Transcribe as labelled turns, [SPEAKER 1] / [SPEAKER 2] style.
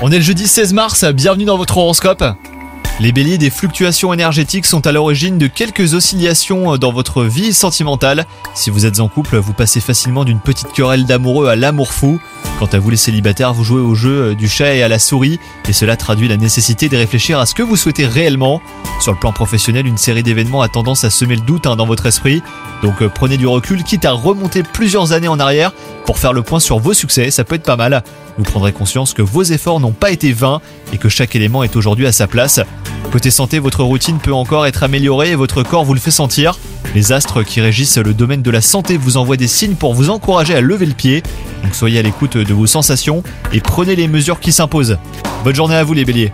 [SPEAKER 1] On est le jeudi 16 mars, bienvenue dans votre horoscope. Les béliers, des fluctuations énergétiques sont à l'origine de quelques oscillations dans votre vie sentimentale. Si vous êtes en couple, vous passez facilement d'une petite querelle d'amoureux à l'amour fou. Quant à vous les célibataires, vous jouez au jeu du chat et à la souris, et cela traduit la nécessité de réfléchir à ce que vous souhaitez réellement. Sur le plan professionnel, une série d'événements a tendance à semer le doute hein, dans votre esprit, donc euh, prenez du recul, quitte à remonter plusieurs années en arrière pour faire le point sur vos succès, ça peut être pas mal. Vous prendrez conscience que vos efforts n'ont pas été vains et que chaque élément est aujourd'hui à sa place. Côté santé, votre routine peut encore être améliorée et votre corps vous le fait sentir. Les astres qui régissent le domaine de la santé vous envoient des signes pour vous encourager à lever le pied. Donc soyez à l'écoute de vos sensations et prenez les mesures qui s'imposent. Bonne journée à vous les béliers